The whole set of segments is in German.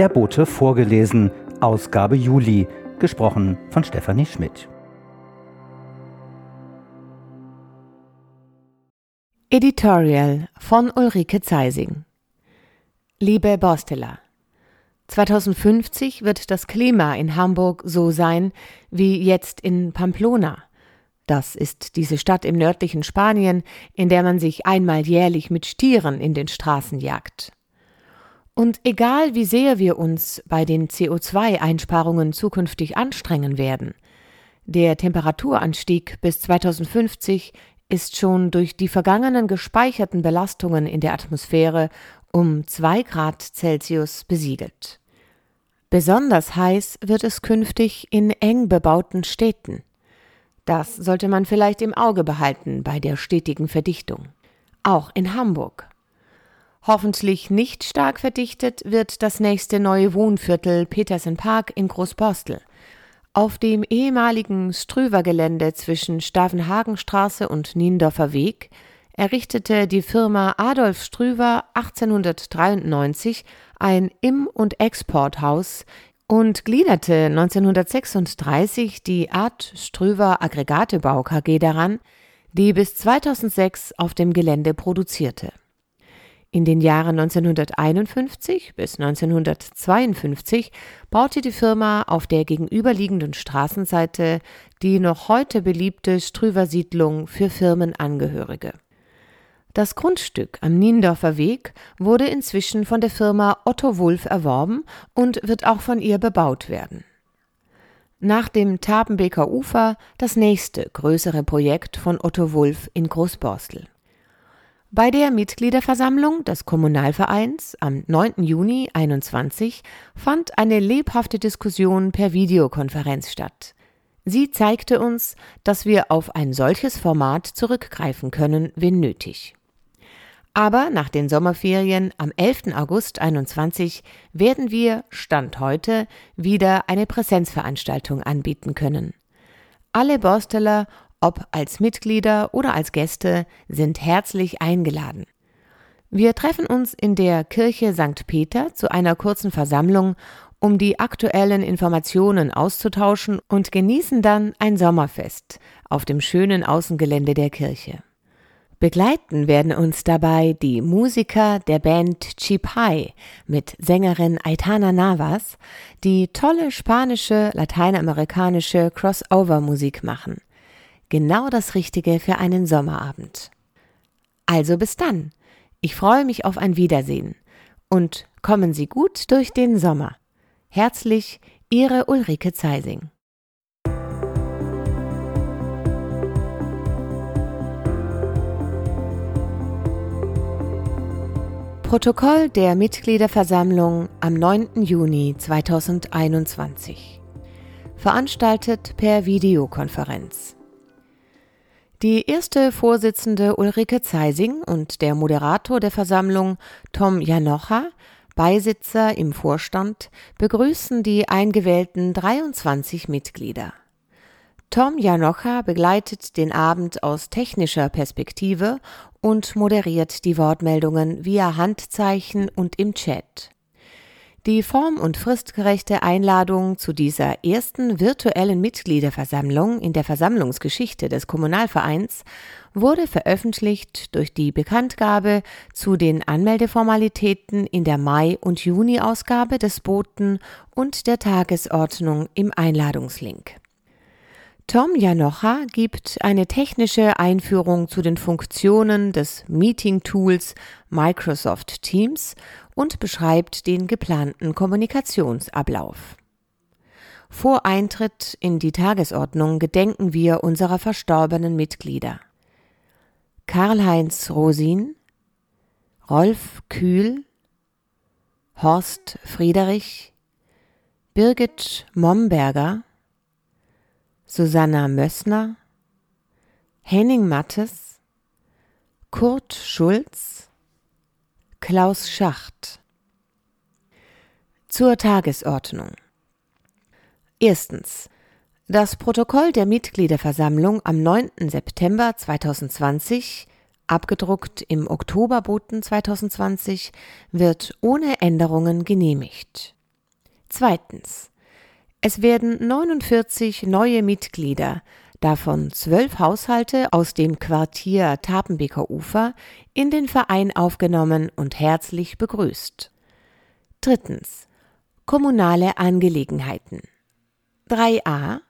Der Bote vorgelesen, Ausgabe Juli, gesprochen von Stefanie Schmidt. Editorial von Ulrike Zeising Liebe Borsteler, 2050 wird das Klima in Hamburg so sein wie jetzt in Pamplona. Das ist diese Stadt im nördlichen Spanien, in der man sich einmal jährlich mit Stieren in den Straßen jagt. Und egal wie sehr wir uns bei den CO2-Einsparungen zukünftig anstrengen werden, der Temperaturanstieg bis 2050 ist schon durch die vergangenen gespeicherten Belastungen in der Atmosphäre um 2 Grad Celsius besiegelt. Besonders heiß wird es künftig in eng bebauten Städten. Das sollte man vielleicht im Auge behalten bei der stetigen Verdichtung. Auch in Hamburg. Hoffentlich nicht stark verdichtet wird das nächste neue Wohnviertel Petersen Park in Großborstel. Auf dem ehemaligen Strüver-Gelände zwischen Stavenhagenstraße und Niendorfer Weg errichtete die Firma Adolf Strüver 1893 ein Im- und Exporthaus und gliederte 1936 die Art Strüver Aggregatebau KG daran, die bis 2006 auf dem Gelände produzierte. In den Jahren 1951 bis 1952 baute die Firma auf der gegenüberliegenden Straßenseite die noch heute beliebte Strüver Siedlung für Firmenangehörige. Das Grundstück am Niendorfer Weg wurde inzwischen von der Firma Otto Wulf erworben und wird auch von ihr bebaut werden. Nach dem Tabenbeker Ufer das nächste größere Projekt von Otto Wulf in Großborstel. Bei der Mitgliederversammlung des Kommunalvereins am 9. Juni 21 fand eine lebhafte Diskussion per Videokonferenz statt. Sie zeigte uns, dass wir auf ein solches Format zurückgreifen können, wenn nötig. Aber nach den Sommerferien am 11. August 21 werden wir, Stand heute, wieder eine Präsenzveranstaltung anbieten können. Alle Borsteller ob als Mitglieder oder als Gäste, sind herzlich eingeladen. Wir treffen uns in der Kirche St. Peter zu einer kurzen Versammlung, um die aktuellen Informationen auszutauschen und genießen dann ein Sommerfest auf dem schönen Außengelände der Kirche. Begleiten werden uns dabei die Musiker der Band Chipai mit Sängerin Aitana Navas, die tolle spanische, lateinamerikanische Crossover-Musik machen genau das Richtige für einen Sommerabend. Also bis dann. Ich freue mich auf ein Wiedersehen. Und kommen Sie gut durch den Sommer. Herzlich, Ihre Ulrike Zeising. Protokoll der Mitgliederversammlung am 9. Juni 2021. Veranstaltet per Videokonferenz. Die erste Vorsitzende Ulrike Zeising und der Moderator der Versammlung Tom Janocha, Beisitzer im Vorstand, begrüßen die eingewählten 23 Mitglieder. Tom Janocha begleitet den Abend aus technischer Perspektive und moderiert die Wortmeldungen via Handzeichen und im Chat. Die form- und fristgerechte Einladung zu dieser ersten virtuellen Mitgliederversammlung in der Versammlungsgeschichte des Kommunalvereins wurde veröffentlicht durch die Bekanntgabe zu den Anmeldeformalitäten in der Mai- und Juni-Ausgabe des Boten und der Tagesordnung im Einladungslink. Tom Janocha gibt eine technische Einführung zu den Funktionen des Meeting-Tools Microsoft Teams und beschreibt den geplanten Kommunikationsablauf. Vor Eintritt in die Tagesordnung gedenken wir unserer verstorbenen Mitglieder. Karl-Heinz Rosin, Rolf Kühl, Horst Friederich, Birgit Momberger, Susanna Mössner, Henning Mattes, Kurt Schulz, Klaus Schacht. Zur Tagesordnung. Erstens. Das Protokoll der Mitgliederversammlung am 9. September 2020, abgedruckt im Oktoberboten 2020, wird ohne Änderungen genehmigt. Zweitens. Es werden 49 neue Mitglieder, davon zwölf Haushalte aus dem Quartier Tapenbeker Ufer, in den Verein aufgenommen und herzlich begrüßt. Drittens. Kommunale Angelegenheiten. 3a.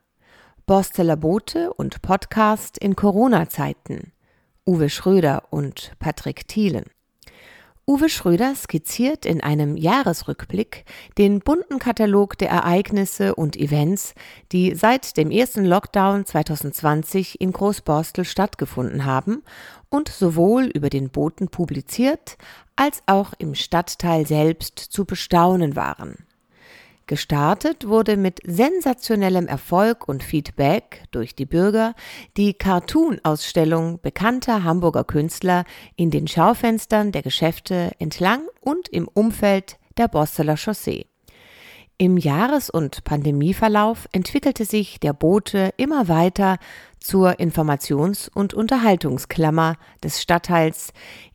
Borsteler Boote und Podcast in Corona-Zeiten. Uwe Schröder und Patrick Thielen. Uwe Schröder skizziert in einem Jahresrückblick den bunten Katalog der Ereignisse und Events, die seit dem ersten Lockdown 2020 in Großborstel stattgefunden haben und sowohl über den Booten publiziert als auch im Stadtteil selbst zu bestaunen waren. Gestartet wurde mit sensationellem Erfolg und Feedback durch die Bürger die Cartoon-Ausstellung bekannter Hamburger Künstler in den Schaufenstern der Geschäfte entlang und im Umfeld der Bosteler Chaussee. Im Jahres- und Pandemieverlauf entwickelte sich der Bote immer weiter zur Informations- und Unterhaltungsklammer des Stadtteils,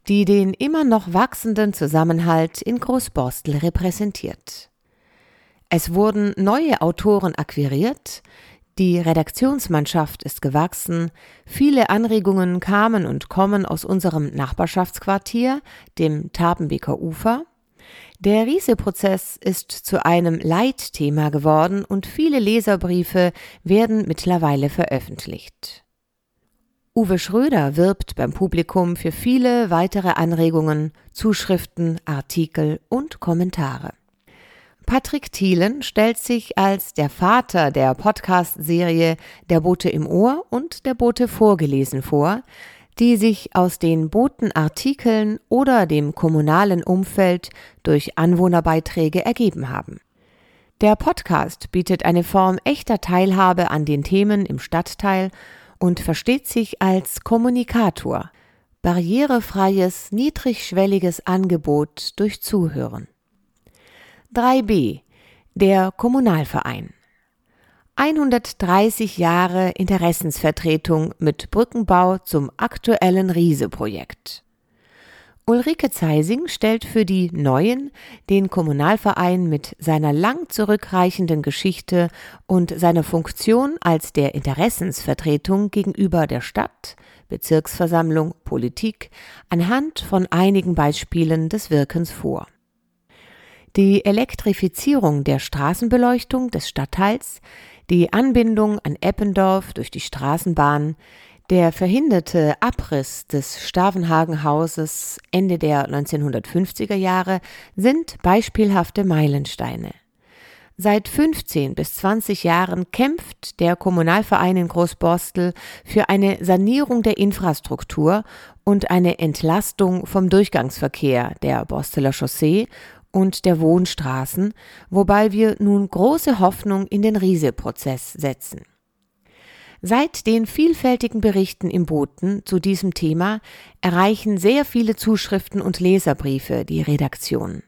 die den immer noch wachsenden Zusammenhalt in Großborstel repräsentiert. Es wurden neue Autoren akquiriert, die Redaktionsmannschaft ist gewachsen, viele Anregungen kamen und kommen aus unserem Nachbarschaftsquartier, dem Tabenbeker Ufer. Der Riese-Prozess ist zu einem Leitthema geworden und viele Leserbriefe werden mittlerweile veröffentlicht. Uwe Schröder wirbt beim Publikum für viele weitere Anregungen, Zuschriften, Artikel und Kommentare. Patrick Thielen stellt sich als der Vater der Podcast-Serie Der Bote im Ohr und Der Bote vorgelesen vor, die sich aus den Botenartikeln oder dem kommunalen Umfeld durch Anwohnerbeiträge ergeben haben. Der Podcast bietet eine Form echter Teilhabe an den Themen im Stadtteil und versteht sich als Kommunikator, barrierefreies, niedrigschwelliges Angebot durch Zuhören. 3b Der Kommunalverein 130 Jahre Interessensvertretung mit Brückenbau zum aktuellen Riese-Projekt. Ulrike Zeising stellt für die Neuen den Kommunalverein mit seiner lang zurückreichenden Geschichte und seiner Funktion als der Interessensvertretung gegenüber der Stadt, Bezirksversammlung, Politik anhand von einigen Beispielen des Wirkens vor. Die Elektrifizierung der Straßenbeleuchtung des Stadtteils, die Anbindung an Eppendorf durch die Straßenbahn, der verhinderte Abriss des Stavenhagen-Hauses Ende der 1950er Jahre sind beispielhafte Meilensteine. Seit 15 bis 20 Jahren kämpft der Kommunalverein in Großborstel für eine Sanierung der Infrastruktur und eine Entlastung vom Durchgangsverkehr der Borsteler Chaussee und der Wohnstraßen, wobei wir nun große Hoffnung in den Riese-Prozess setzen. Seit den vielfältigen Berichten im Boten zu diesem Thema erreichen sehr viele Zuschriften und Leserbriefe die Redaktion.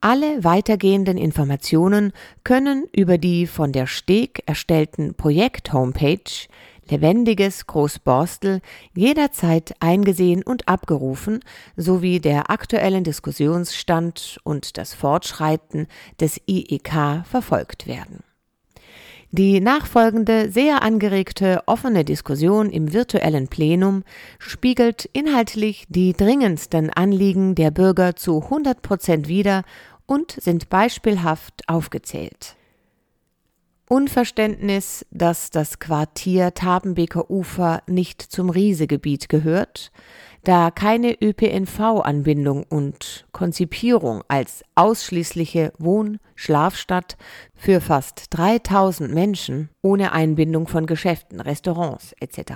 Alle weitergehenden Informationen können über die von der Steg erstellten Projekt-Homepage lebendiges Großborstel jederzeit eingesehen und abgerufen, sowie der aktuellen Diskussionsstand und das Fortschreiten des IEK verfolgt werden. Die nachfolgende, sehr angeregte, offene Diskussion im virtuellen Plenum spiegelt inhaltlich die dringendsten Anliegen der Bürger zu 100 Prozent wider und sind beispielhaft aufgezählt. Unverständnis, dass das Quartier Tabenbeker Ufer nicht zum Riesegebiet gehört, da keine ÖPNV-Anbindung und Konzipierung als ausschließliche Wohn-, Schlafstadt für fast 3000 Menschen ohne Einbindung von Geschäften, Restaurants etc.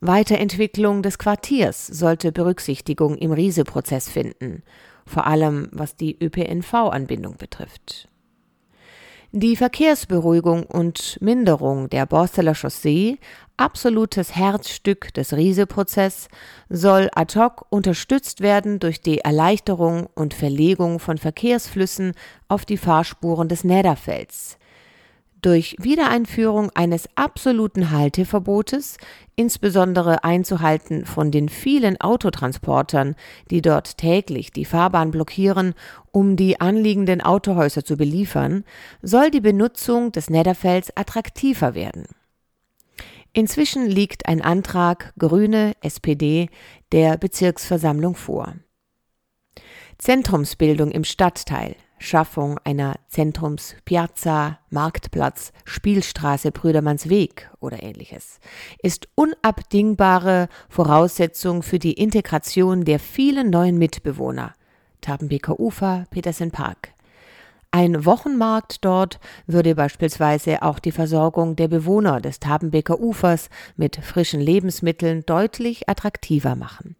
Weiterentwicklung des Quartiers sollte Berücksichtigung im Riese-Prozess finden, vor allem was die ÖPNV-Anbindung betrifft. Die Verkehrsberuhigung und Minderung der Borsteler Chaussee, absolutes Herzstück des Riese-Prozess, soll ad hoc unterstützt werden durch die Erleichterung und Verlegung von Verkehrsflüssen auf die Fahrspuren des Nederfelds. Durch Wiedereinführung eines absoluten Halteverbotes, insbesondere einzuhalten von den vielen Autotransportern, die dort täglich die Fahrbahn blockieren, um die anliegenden Autohäuser zu beliefern, soll die Benutzung des Nedderfelds attraktiver werden. Inzwischen liegt ein Antrag Grüne SPD der Bezirksversammlung vor. Zentrumsbildung im Stadtteil Schaffung einer Zentrumspiazza, Marktplatz, Spielstraße, Brüdermannsweg oder ähnliches ist unabdingbare Voraussetzung für die Integration der vielen neuen Mitbewohner. Tabenbeker Ufer, Petersen Park. Ein Wochenmarkt dort würde beispielsweise auch die Versorgung der Bewohner des Tabenbeker Ufers mit frischen Lebensmitteln deutlich attraktiver machen.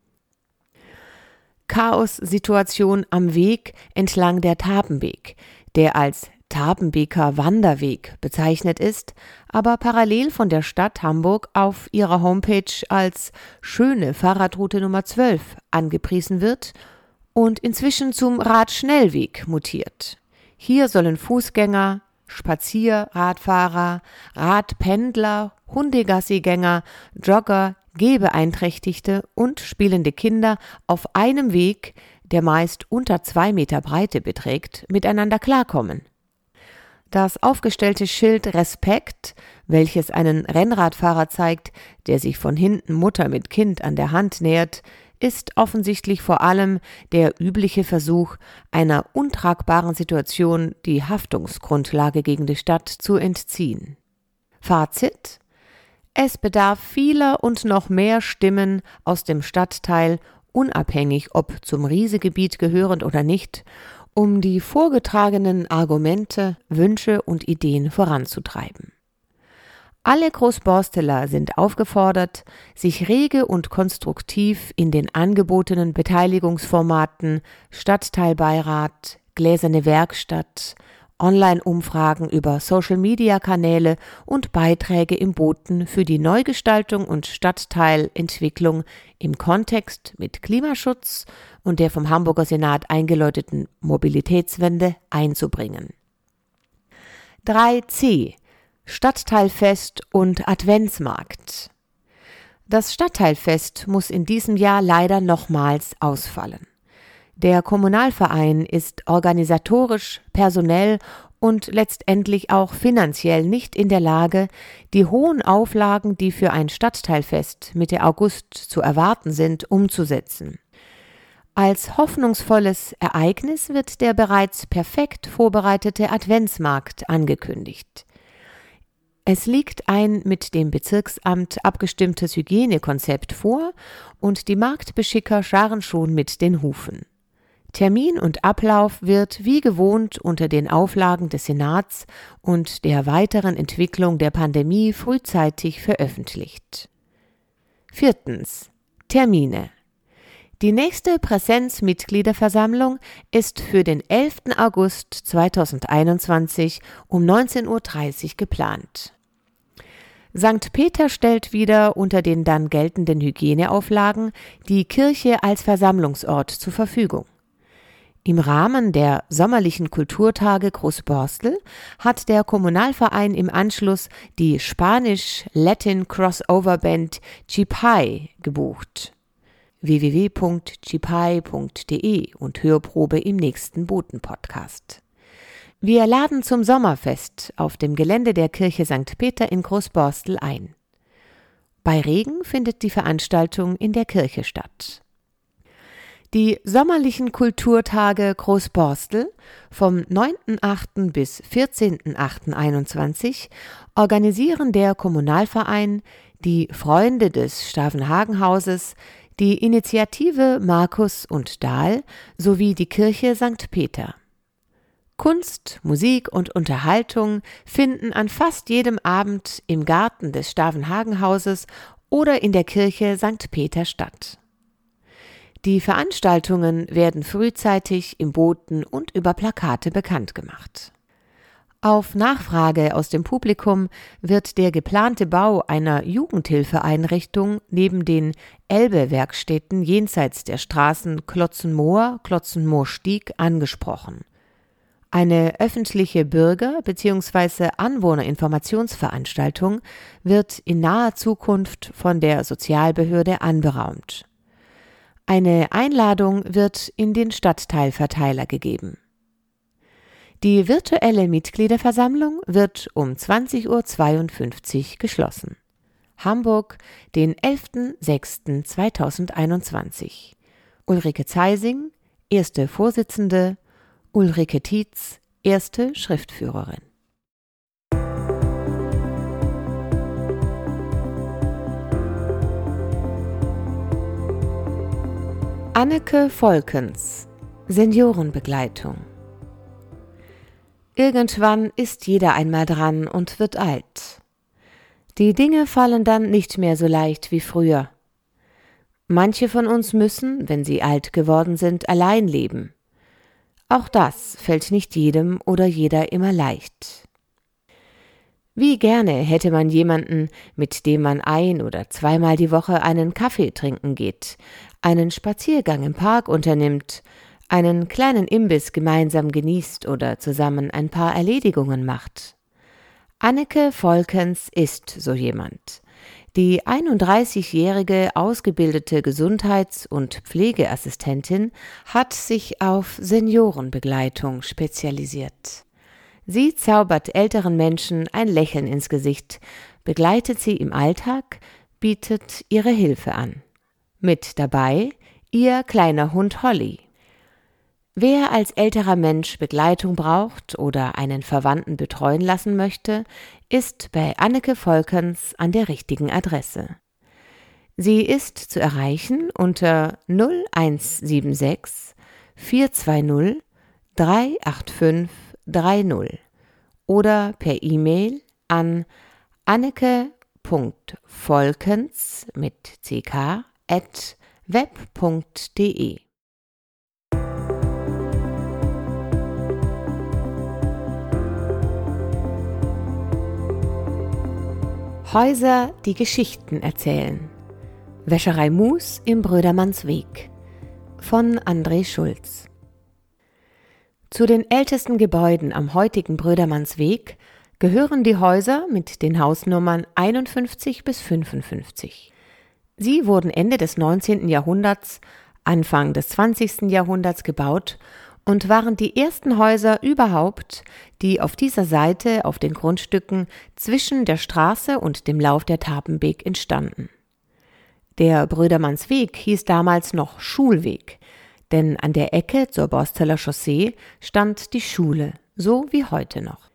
Chaos-Situation am Weg entlang der Tapenbeek, der als Tapenbeker Wanderweg bezeichnet ist, aber parallel von der Stadt Hamburg auf ihrer Homepage als schöne Fahrradroute Nummer 12 angepriesen wird und inzwischen zum Radschnellweg mutiert. Hier sollen Fußgänger, Spazierradfahrer, Radpendler, Hundegassigänger, Jogger, Gehbeeinträchtigte und spielende Kinder auf einem Weg, der meist unter zwei Meter Breite beträgt, miteinander klarkommen. Das aufgestellte Schild Respekt, welches einen Rennradfahrer zeigt, der sich von hinten Mutter mit Kind an der Hand nähert, ist offensichtlich vor allem der übliche Versuch, einer untragbaren Situation die Haftungsgrundlage gegen die Stadt zu entziehen. Fazit es bedarf vieler und noch mehr Stimmen aus dem Stadtteil, unabhängig ob zum Riesegebiet gehörend oder nicht, um die vorgetragenen Argumente, Wünsche und Ideen voranzutreiben. Alle Großborsteler sind aufgefordert, sich rege und konstruktiv in den angebotenen Beteiligungsformaten Stadtteilbeirat, Gläserne Werkstatt, Online-Umfragen über Social-Media-Kanäle und Beiträge im Boten für die Neugestaltung und Stadtteilentwicklung im Kontext mit Klimaschutz und der vom Hamburger Senat eingeläuteten Mobilitätswende einzubringen. 3c Stadtteilfest und Adventsmarkt Das Stadtteilfest muss in diesem Jahr leider nochmals ausfallen. Der Kommunalverein ist organisatorisch, personell und letztendlich auch finanziell nicht in der Lage, die hohen Auflagen, die für ein Stadtteilfest Mitte August zu erwarten sind, umzusetzen. Als hoffnungsvolles Ereignis wird der bereits perfekt vorbereitete Adventsmarkt angekündigt. Es liegt ein mit dem Bezirksamt abgestimmtes Hygienekonzept vor und die Marktbeschicker scharen schon mit den Hufen. Termin und Ablauf wird wie gewohnt unter den Auflagen des Senats und der weiteren Entwicklung der Pandemie frühzeitig veröffentlicht. Viertens. Termine. Die nächste Präsenzmitgliederversammlung ist für den 11. August 2021 um 19.30 Uhr geplant. St. Peter stellt wieder unter den dann geltenden Hygieneauflagen die Kirche als Versammlungsort zur Verfügung. Im Rahmen der sommerlichen Kulturtage Großborstel hat der Kommunalverein im Anschluss die Spanisch-Latin-Crossover-Band Chipai gebucht. www.chipai.de und Hörprobe im nächsten Boten-Podcast. Wir laden zum Sommerfest auf dem Gelände der Kirche St. Peter in Großborstel ein. Bei Regen findet die Veranstaltung in der Kirche statt. Die sommerlichen Kulturtage Großborstel vom 9.8. bis 14.8.21 organisieren der Kommunalverein, die Freunde des Stavenhagenhauses, die Initiative Markus und Dahl sowie die Kirche St. Peter. Kunst, Musik und Unterhaltung finden an fast jedem Abend im Garten des Stavenhagenhauses oder in der Kirche St. Peter statt. Die Veranstaltungen werden frühzeitig im Boten und über Plakate bekannt gemacht. Auf Nachfrage aus dem Publikum wird der geplante Bau einer Jugendhilfeeinrichtung neben den Elbe-Werkstätten jenseits der Straßen Klotzenmoor, Klotzenmoor-Stieg angesprochen. Eine öffentliche Bürger- bzw. Anwohnerinformationsveranstaltung wird in naher Zukunft von der Sozialbehörde anberaumt. Eine Einladung wird in den Stadtteilverteiler gegeben. Die virtuelle Mitgliederversammlung wird um 20.52 Uhr geschlossen. Hamburg, den 11.06.2021. Ulrike Zeising, erste Vorsitzende, Ulrike Tietz, erste Schriftführerin. Anneke Volkens Seniorenbegleitung Irgendwann ist jeder einmal dran und wird alt. Die Dinge fallen dann nicht mehr so leicht wie früher. Manche von uns müssen, wenn sie alt geworden sind, allein leben. Auch das fällt nicht jedem oder jeder immer leicht. Wie gerne hätte man jemanden, mit dem man ein oder zweimal die Woche einen Kaffee trinken geht, einen Spaziergang im Park unternimmt, einen kleinen Imbiss gemeinsam genießt oder zusammen ein paar Erledigungen macht. Anneke Volkens ist so jemand. Die 31-jährige ausgebildete Gesundheits- und Pflegeassistentin hat sich auf Seniorenbegleitung spezialisiert. Sie zaubert älteren Menschen ein Lächeln ins Gesicht, begleitet sie im Alltag, bietet ihre Hilfe an. Mit dabei ihr kleiner Hund Holly. Wer als älterer Mensch Begleitung braucht oder einen Verwandten betreuen lassen möchte, ist bei Anneke Volkens an der richtigen Adresse. Sie ist zu erreichen unter 0176 420 385 30 oder per E-Mail an anneke.volkens mit ck at web.de. Häuser, die Geschichten erzählen. Wäscherei Mus im Brödermannsweg von André Schulz. Zu den ältesten Gebäuden am heutigen Brödermannsweg gehören die Häuser mit den Hausnummern 51 bis 55. Sie wurden Ende des 19. Jahrhunderts, Anfang des 20. Jahrhunderts gebaut und waren die ersten Häuser überhaupt, die auf dieser Seite auf den Grundstücken zwischen der Straße und dem Lauf der Tapenbeek entstanden. Der Brödermannsweg hieß damals noch Schulweg, denn an der Ecke zur Borsteller Chaussee stand die Schule, so wie heute noch.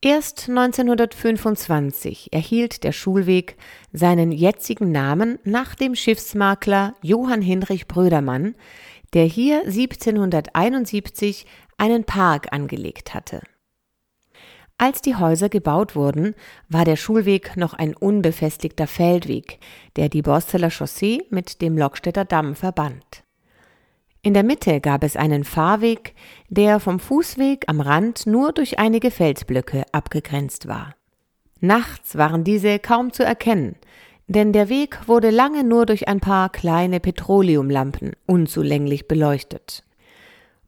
Erst 1925 erhielt der Schulweg seinen jetzigen Namen nach dem Schiffsmakler Johann Hinrich Brödermann, der hier 1771 einen Park angelegt hatte. Als die Häuser gebaut wurden, war der Schulweg noch ein unbefestigter Feldweg, der die Borsteler Chaussee mit dem Lockstädter Damm verband. In der Mitte gab es einen Fahrweg, der vom Fußweg am Rand nur durch einige Felsblöcke abgegrenzt war. Nachts waren diese kaum zu erkennen, denn der Weg wurde lange nur durch ein paar kleine Petroleumlampen unzulänglich beleuchtet.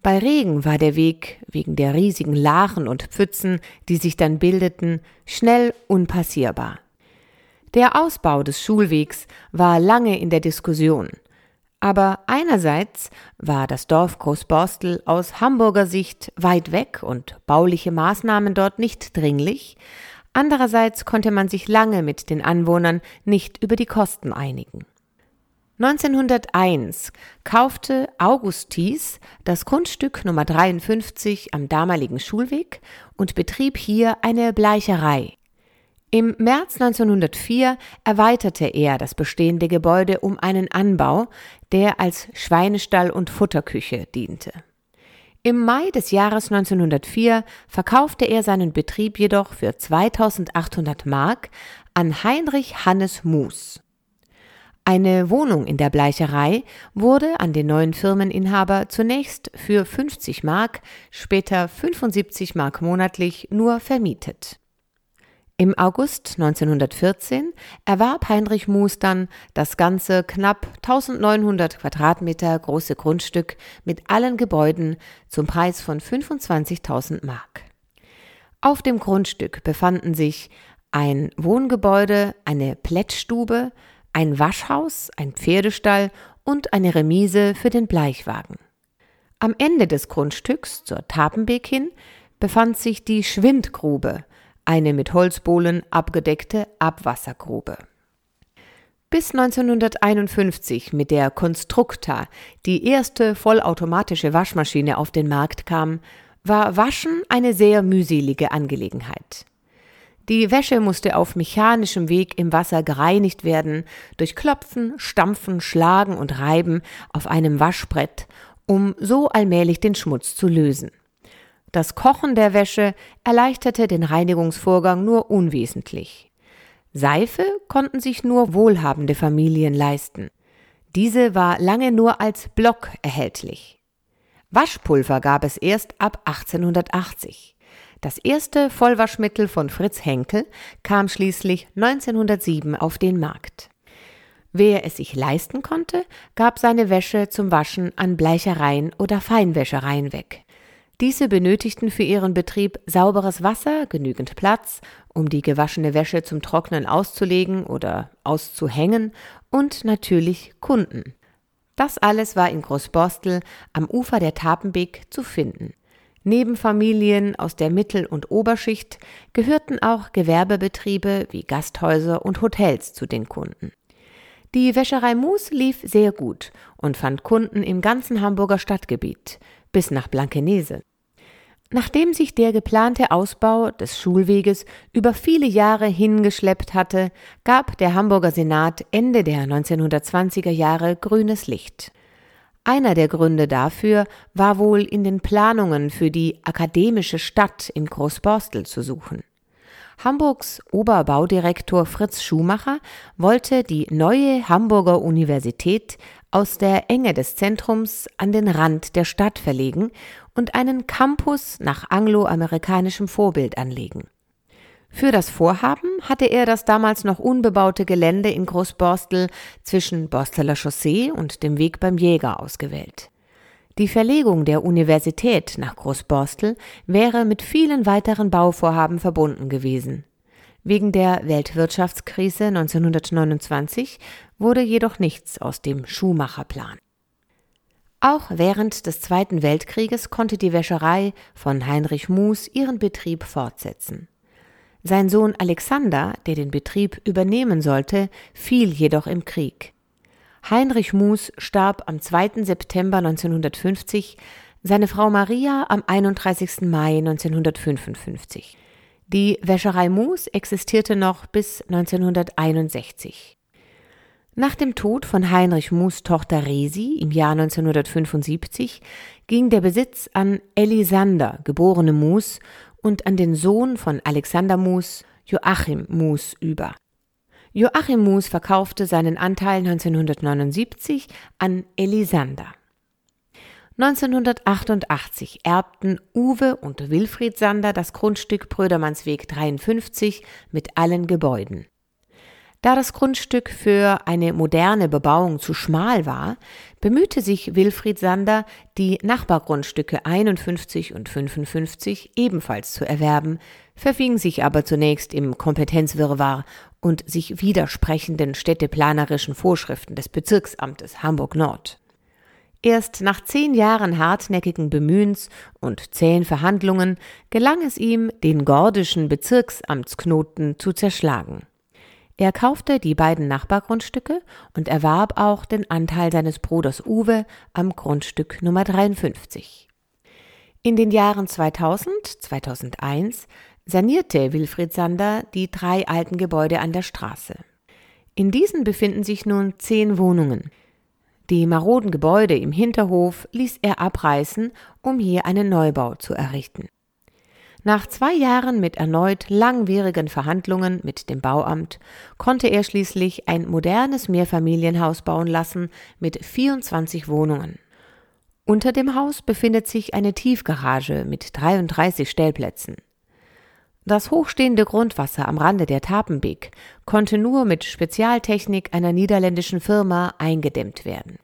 Bei Regen war der Weg, wegen der riesigen Lachen und Pfützen, die sich dann bildeten, schnell unpassierbar. Der Ausbau des Schulwegs war lange in der Diskussion. Aber einerseits war das Dorf Großborstel aus Hamburger Sicht weit weg und bauliche Maßnahmen dort nicht dringlich, Andererseits konnte man sich lange mit den Anwohnern nicht über die Kosten einigen. 1901 kaufte August Thies das Grundstück Nummer 53 am damaligen Schulweg und betrieb hier eine Bleicherei. Im März 1904 erweiterte er das bestehende Gebäude um einen Anbau, der als Schweinestall und Futterküche diente. Im Mai des Jahres 1904 verkaufte er seinen Betrieb jedoch für 2800 Mark an Heinrich Hannes Mus. Eine Wohnung in der Bleicherei wurde an den neuen Firmeninhaber zunächst für 50 Mark, später 75 Mark monatlich nur vermietet. Im August 1914 erwarb Heinrich Mus dann das ganze knapp 1900 Quadratmeter große Grundstück mit allen Gebäuden zum Preis von 25.000 Mark. Auf dem Grundstück befanden sich ein Wohngebäude, eine Plättstube, ein Waschhaus, ein Pferdestall und eine Remise für den Bleichwagen. Am Ende des Grundstücks zur Tapenbeek hin befand sich die Schwindgrube, eine mit Holzbohlen abgedeckte Abwassergrube. Bis 1951 mit der Constructa die erste vollautomatische Waschmaschine auf den Markt kam, war Waschen eine sehr mühselige Angelegenheit. Die Wäsche musste auf mechanischem Weg im Wasser gereinigt werden, durch Klopfen, Stampfen, Schlagen und Reiben auf einem Waschbrett, um so allmählich den Schmutz zu lösen. Das Kochen der Wäsche erleichterte den Reinigungsvorgang nur unwesentlich. Seife konnten sich nur wohlhabende Familien leisten. Diese war lange nur als Block erhältlich. Waschpulver gab es erst ab 1880. Das erste Vollwaschmittel von Fritz Henkel kam schließlich 1907 auf den Markt. Wer es sich leisten konnte, gab seine Wäsche zum Waschen an Bleichereien oder Feinwäschereien weg. Diese benötigten für ihren Betrieb sauberes Wasser, genügend Platz, um die gewaschene Wäsche zum Trocknen auszulegen oder auszuhängen und natürlich Kunden. Das alles war in Großborstel am Ufer der Tapenbeek zu finden. Neben Familien aus der Mittel- und Oberschicht gehörten auch Gewerbebetriebe wie Gasthäuser und Hotels zu den Kunden. Die Wäscherei Mus lief sehr gut und fand Kunden im ganzen Hamburger Stadtgebiet, bis nach Blankenese. Nachdem sich der geplante Ausbau des Schulweges über viele Jahre hingeschleppt hatte, gab der Hamburger Senat Ende der 1920er Jahre grünes Licht. Einer der Gründe dafür war wohl in den Planungen für die akademische Stadt in Großborstel zu suchen. Hamburgs Oberbaudirektor Fritz Schumacher wollte die neue Hamburger Universität aus der Enge des Zentrums an den Rand der Stadt verlegen und einen Campus nach angloamerikanischem Vorbild anlegen. Für das Vorhaben hatte er das damals noch unbebaute Gelände in Großborstel zwischen Borsteler Chaussee und dem Weg beim Jäger ausgewählt. Die Verlegung der Universität nach Großborstel wäre mit vielen weiteren Bauvorhaben verbunden gewesen. Wegen der Weltwirtschaftskrise 1929 wurde jedoch nichts aus dem Schuhmacherplan. Auch während des Zweiten Weltkrieges konnte die Wäscherei von Heinrich Mus ihren Betrieb fortsetzen. Sein Sohn Alexander, der den Betrieb übernehmen sollte, fiel jedoch im Krieg. Heinrich Mus starb am 2. September 1950, seine Frau Maria am 31. Mai 1955. Die Wäscherei Mus existierte noch bis 1961. Nach dem Tod von Heinrich Mus Tochter Resi im Jahr 1975 ging der Besitz an Elisander, geborene Mus, und an den Sohn von Alexander Mus, Joachim Mus, über. Joachim Mus verkaufte seinen Anteil 1979 an Elisander. 1988 erbten Uwe und Wilfried Sander das Grundstück Brödermannsweg 53 mit allen Gebäuden. Da das Grundstück für eine moderne Bebauung zu schmal war, bemühte sich Wilfried Sander, die Nachbargrundstücke 51 und 55 ebenfalls zu erwerben, verfing sich aber zunächst im Kompetenzwirrwarr und sich widersprechenden städteplanerischen Vorschriften des Bezirksamtes Hamburg Nord. Erst nach zehn Jahren hartnäckigen Bemühens und zähen Verhandlungen gelang es ihm, den gordischen Bezirksamtsknoten zu zerschlagen. Er kaufte die beiden Nachbargrundstücke und erwarb auch den Anteil seines Bruders Uwe am Grundstück Nummer 53. In den Jahren 2000, 2001 sanierte Wilfried Sander die drei alten Gebäude an der Straße. In diesen befinden sich nun zehn Wohnungen. Die maroden Gebäude im Hinterhof ließ er abreißen, um hier einen Neubau zu errichten. Nach zwei Jahren mit erneut langwierigen Verhandlungen mit dem Bauamt konnte er schließlich ein modernes Mehrfamilienhaus bauen lassen mit 24 Wohnungen. Unter dem Haus befindet sich eine Tiefgarage mit 33 Stellplätzen. Das hochstehende Grundwasser am Rande der Tapenbeek konnte nur mit Spezialtechnik einer niederländischen Firma eingedämmt werden.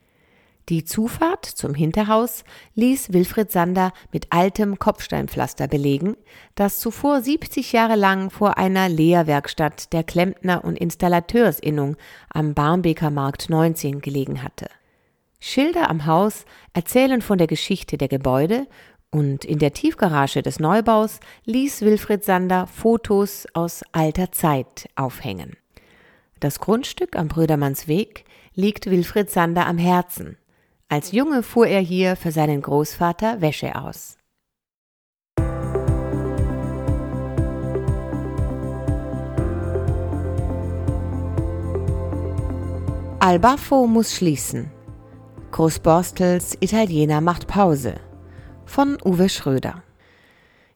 Die Zufahrt zum Hinterhaus ließ Wilfried Sander mit altem Kopfsteinpflaster belegen, das zuvor 70 Jahre lang vor einer Lehrwerkstatt der Klempner- und Installateursinnung am Barmbeker Markt 19 gelegen hatte. Schilder am Haus erzählen von der Geschichte der Gebäude und in der Tiefgarage des Neubaus ließ Wilfried Sander Fotos aus alter Zeit aufhängen. Das Grundstück am Brödermannsweg liegt Wilfried Sander am Herzen. Als Junge fuhr er hier für seinen Großvater Wäsche aus. Albaffo muss schließen. Großborstels Italiener macht Pause. Von Uwe Schröder.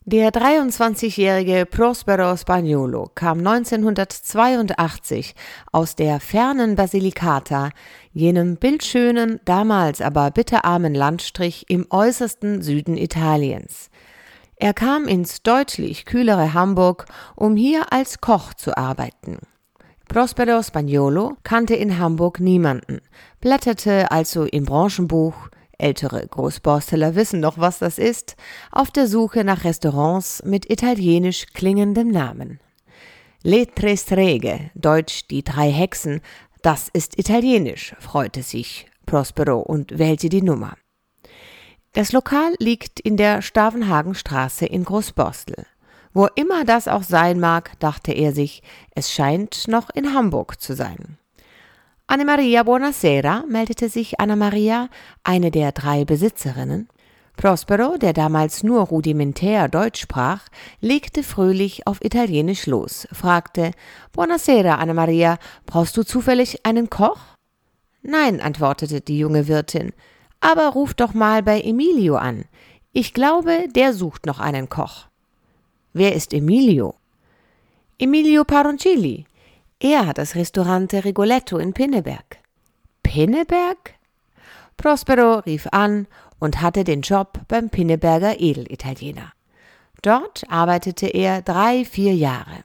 Der 23-jährige Prospero Spagnolo kam 1982 aus der fernen Basilicata, jenem bildschönen, damals aber bitterarmen Landstrich im äußersten Süden Italiens. Er kam ins deutlich kühlere Hamburg, um hier als Koch zu arbeiten. Prospero Spagnolo kannte in Hamburg niemanden, blätterte also im Branchenbuch, ältere Großborsteler wissen noch, was das ist, auf der Suche nach Restaurants mit italienisch klingendem Namen. Le Tre Streghe, deutsch die drei Hexen, das ist italienisch, freute sich Prospero und wählte die Nummer. Das Lokal liegt in der Stavenhagenstraße in Großborstel. Wo immer das auch sein mag, dachte er sich, es scheint noch in Hamburg zu sein. Anna-Maria Buonasera meldete sich Anna-Maria, eine der drei Besitzerinnen. Prospero, der damals nur rudimentär Deutsch sprach, legte fröhlich auf Italienisch los, fragte Buonasera, Anna-Maria, brauchst du zufällig einen Koch? Nein, antwortete die junge Wirtin, aber ruf doch mal bei Emilio an. Ich glaube, der sucht noch einen Koch. Wer ist Emilio? Emilio Paroncilli, er hat das Restaurante Rigoletto in Pinneberg. Pinneberg? Prospero rief an und hatte den Job beim Pinneberger Edelitaliener. Dort arbeitete er drei, vier Jahre.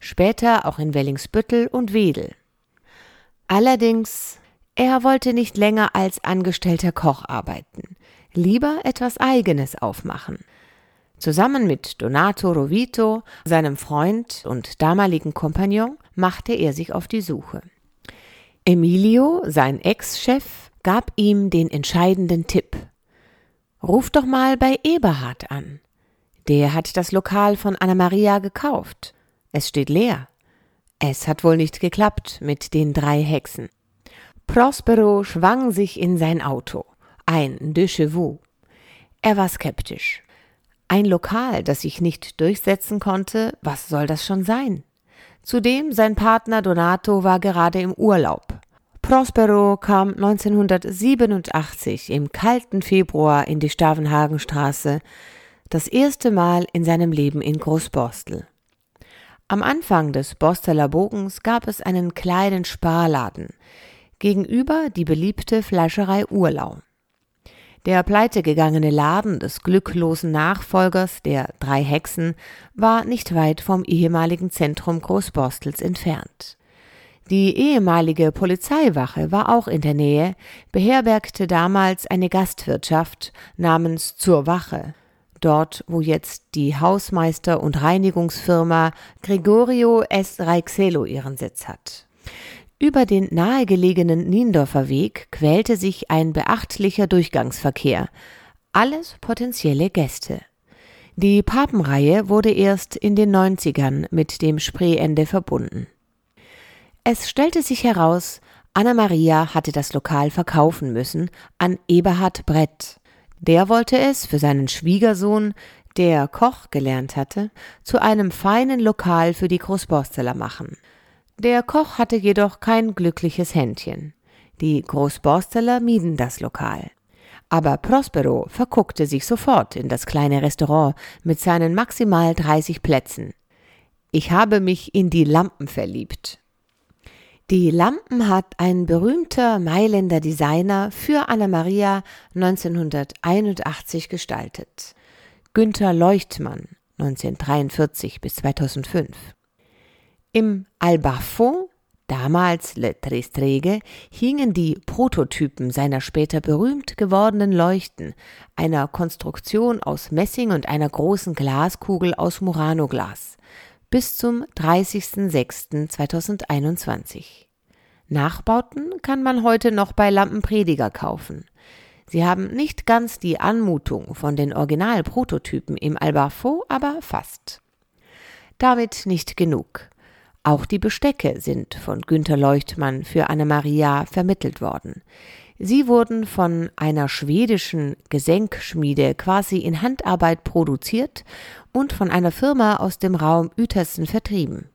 Später auch in Wellingsbüttel und Wedel. Allerdings, er wollte nicht länger als angestellter Koch arbeiten, lieber etwas Eigenes aufmachen. Zusammen mit Donato Rovito, seinem Freund und damaligen Kompagnon, machte er sich auf die Suche. Emilio, sein Ex-Chef, gab ihm den entscheidenden Tipp. Ruf doch mal bei Eberhard an. Der hat das Lokal von Anna Maria gekauft. Es steht leer. Es hat wohl nicht geklappt mit den drei Hexen. Prospero schwang sich in sein Auto, ein de Chevaux. Er war skeptisch. Ein Lokal, das sich nicht durchsetzen konnte, was soll das schon sein? Zudem sein Partner Donato war gerade im Urlaub. Prospero kam 1987 im kalten Februar in die Stavenhagenstraße, das erste Mal in seinem Leben in Großborstel. Am Anfang des Borsteler Bogens gab es einen kleinen Sparladen, gegenüber die beliebte Fleischerei Urlau. Der pleitegegangene Laden des glücklosen Nachfolgers der drei Hexen war nicht weit vom ehemaligen Zentrum Großborstels entfernt. Die ehemalige Polizeiwache war auch in der Nähe, beherbergte damals eine Gastwirtschaft namens Zur Wache, dort wo jetzt die Hausmeister- und Reinigungsfirma Gregorio S. Reixelo ihren Sitz hat. Über den nahegelegenen Niendorfer Weg quälte sich ein beachtlicher Durchgangsverkehr. Alles potenzielle Gäste. Die Papenreihe wurde erst in den 90ern mit dem Spreeende verbunden. Es stellte sich heraus, Anna Maria hatte das Lokal verkaufen müssen an Eberhard Brett. Der wollte es für seinen Schwiegersohn, der Koch gelernt hatte, zu einem feinen Lokal für die Großborsteler machen. Der Koch hatte jedoch kein glückliches Händchen. Die Großborsteler mieden das Lokal. Aber Prospero verguckte sich sofort in das kleine Restaurant mit seinen maximal 30 Plätzen. Ich habe mich in die Lampen verliebt. Die Lampen hat ein berühmter Mailänder Designer für Anna Maria 1981 gestaltet. Günther Leuchtmann, 1943 bis 2005. Im Albaffo, damals Le Trestrege, hingen die Prototypen seiner später berühmt gewordenen Leuchten, einer Konstruktion aus Messing und einer großen Glaskugel aus Murano-Glas, bis zum 30.06.2021. Nachbauten kann man heute noch bei Lampenprediger kaufen. Sie haben nicht ganz die Anmutung von den Originalprototypen im Albafo, aber fast. Damit nicht genug. Auch die Bestecke sind von Günter Leuchtmann für Anna-Maria vermittelt worden. Sie wurden von einer schwedischen Gesenkschmiede quasi in Handarbeit produziert und von einer Firma aus dem Raum Uetersen vertrieben.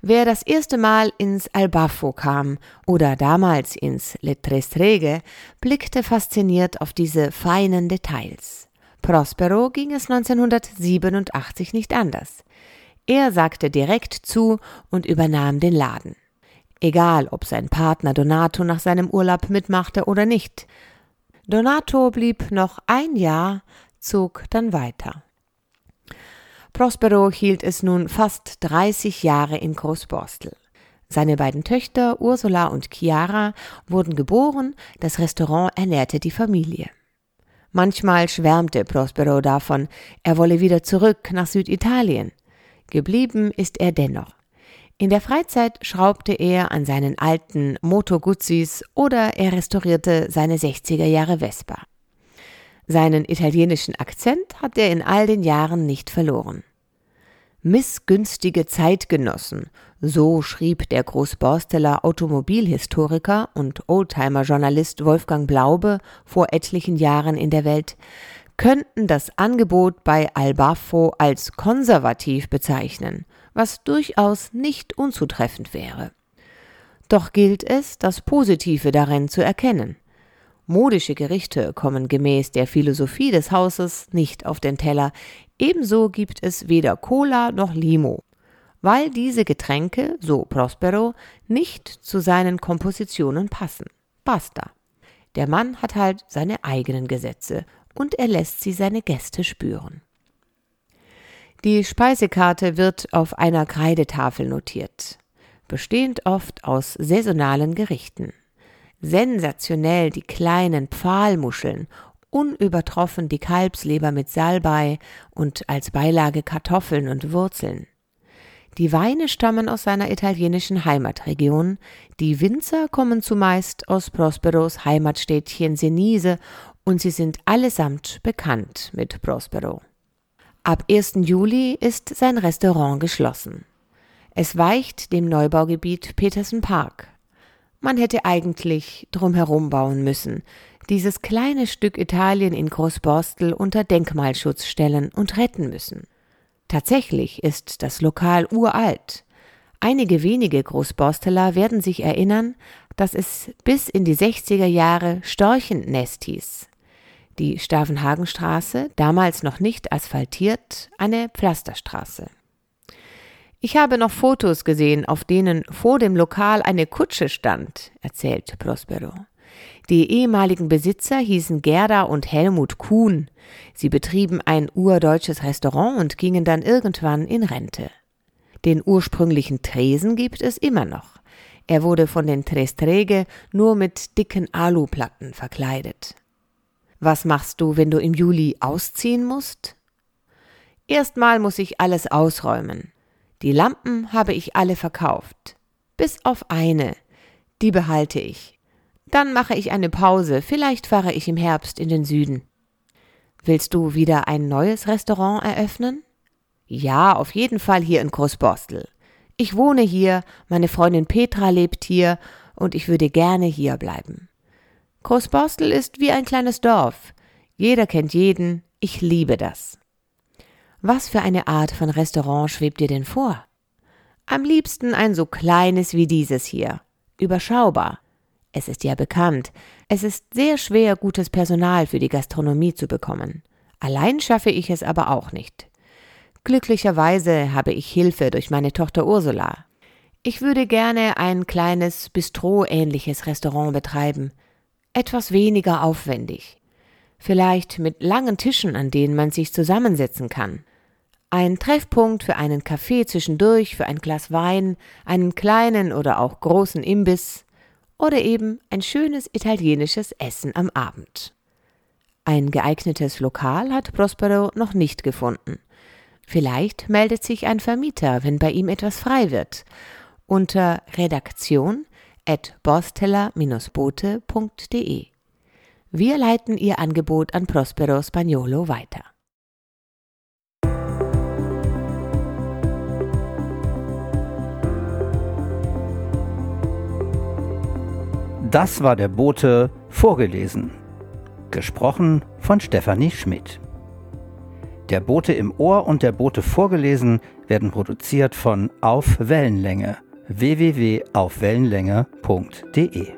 Wer das erste Mal ins Albaffo kam oder damals ins Le Trestrege, blickte fasziniert auf diese feinen Details. Prospero ging es 1987 nicht anders. Er sagte direkt zu und übernahm den Laden. Egal, ob sein Partner Donato nach seinem Urlaub mitmachte oder nicht. Donato blieb noch ein Jahr, zog dann weiter. Prospero hielt es nun fast 30 Jahre in Großborstel. Seine beiden Töchter Ursula und Chiara wurden geboren, das Restaurant ernährte die Familie. Manchmal schwärmte Prospero davon, er wolle wieder zurück nach Süditalien. Geblieben ist er dennoch. In der Freizeit schraubte er an seinen alten Moto Guzzis oder er restaurierte seine 60er Jahre Vespa. Seinen italienischen Akzent hat er in all den Jahren nicht verloren. Missgünstige Zeitgenossen, so schrieb der Großborsteler Automobilhistoriker und Oldtimer-Journalist Wolfgang Blaube vor etlichen Jahren in der Welt, könnten das Angebot bei Albafo als konservativ bezeichnen, was durchaus nicht unzutreffend wäre. Doch gilt es, das Positive darin zu erkennen. Modische Gerichte kommen gemäß der Philosophie des Hauses nicht auf den Teller, ebenso gibt es weder Cola noch Limo, weil diese Getränke, so Prospero, nicht zu seinen Kompositionen passen. Basta. Der Mann hat halt seine eigenen Gesetze und er lässt sie seine Gäste spüren. Die Speisekarte wird auf einer Kreidetafel notiert, bestehend oft aus saisonalen Gerichten sensationell die kleinen Pfahlmuscheln, unübertroffen die Kalbsleber mit Salbei und als Beilage Kartoffeln und Wurzeln. Die Weine stammen aus seiner italienischen Heimatregion, die Winzer kommen zumeist aus Prosperos Heimatstädtchen Senise und sie sind allesamt bekannt mit Prospero. Ab 1. Juli ist sein Restaurant geschlossen. Es weicht dem Neubaugebiet Petersen Park, man hätte eigentlich drumherum bauen müssen, dieses kleine Stück Italien in Großborstel unter Denkmalschutz stellen und retten müssen. Tatsächlich ist das Lokal uralt. Einige wenige Großborsteler werden sich erinnern, dass es bis in die 60er Jahre Storchennest hieß. Die Stavenhagenstraße, damals noch nicht asphaltiert, eine Pflasterstraße. Ich habe noch Fotos gesehen, auf denen vor dem Lokal eine Kutsche stand, erzählt Prospero. Die ehemaligen Besitzer hießen Gerda und Helmut Kuhn. Sie betrieben ein urdeutsches Restaurant und gingen dann irgendwann in Rente. Den ursprünglichen Tresen gibt es immer noch. Er wurde von den Trestrege nur mit dicken Aluplatten verkleidet. Was machst du, wenn du im Juli ausziehen musst? Erstmal muss ich alles ausräumen. Die Lampen habe ich alle verkauft. Bis auf eine. Die behalte ich. Dann mache ich eine Pause. Vielleicht fahre ich im Herbst in den Süden. Willst du wieder ein neues Restaurant eröffnen? Ja, auf jeden Fall hier in Großborstel. Ich wohne hier, meine Freundin Petra lebt hier und ich würde gerne hier bleiben. Großborstel ist wie ein kleines Dorf. Jeder kennt jeden. Ich liebe das. Was für eine Art von Restaurant schwebt dir denn vor? Am liebsten ein so kleines wie dieses hier. Überschaubar. Es ist ja bekannt, es ist sehr schwer, gutes Personal für die Gastronomie zu bekommen. Allein schaffe ich es aber auch nicht. Glücklicherweise habe ich Hilfe durch meine Tochter Ursula. Ich würde gerne ein kleines Bistro-ähnliches Restaurant betreiben. Etwas weniger aufwendig. Vielleicht mit langen Tischen, an denen man sich zusammensetzen kann. Ein Treffpunkt für einen Kaffee zwischendurch, für ein Glas Wein, einen kleinen oder auch großen Imbiss oder eben ein schönes italienisches Essen am Abend. Ein geeignetes Lokal hat Prospero noch nicht gefunden. Vielleicht meldet sich ein Vermieter, wenn bei ihm etwas frei wird. Unter redaktion at borsteller-bote.de. Wir leiten Ihr Angebot an Prospero Spagnolo weiter. Das war der Bote vorgelesen. Gesprochen von Stefanie Schmidt. Der Bote im Ohr und der Bote vorgelesen werden produziert von Auf Wellenlänge www.aufwellenlänge.de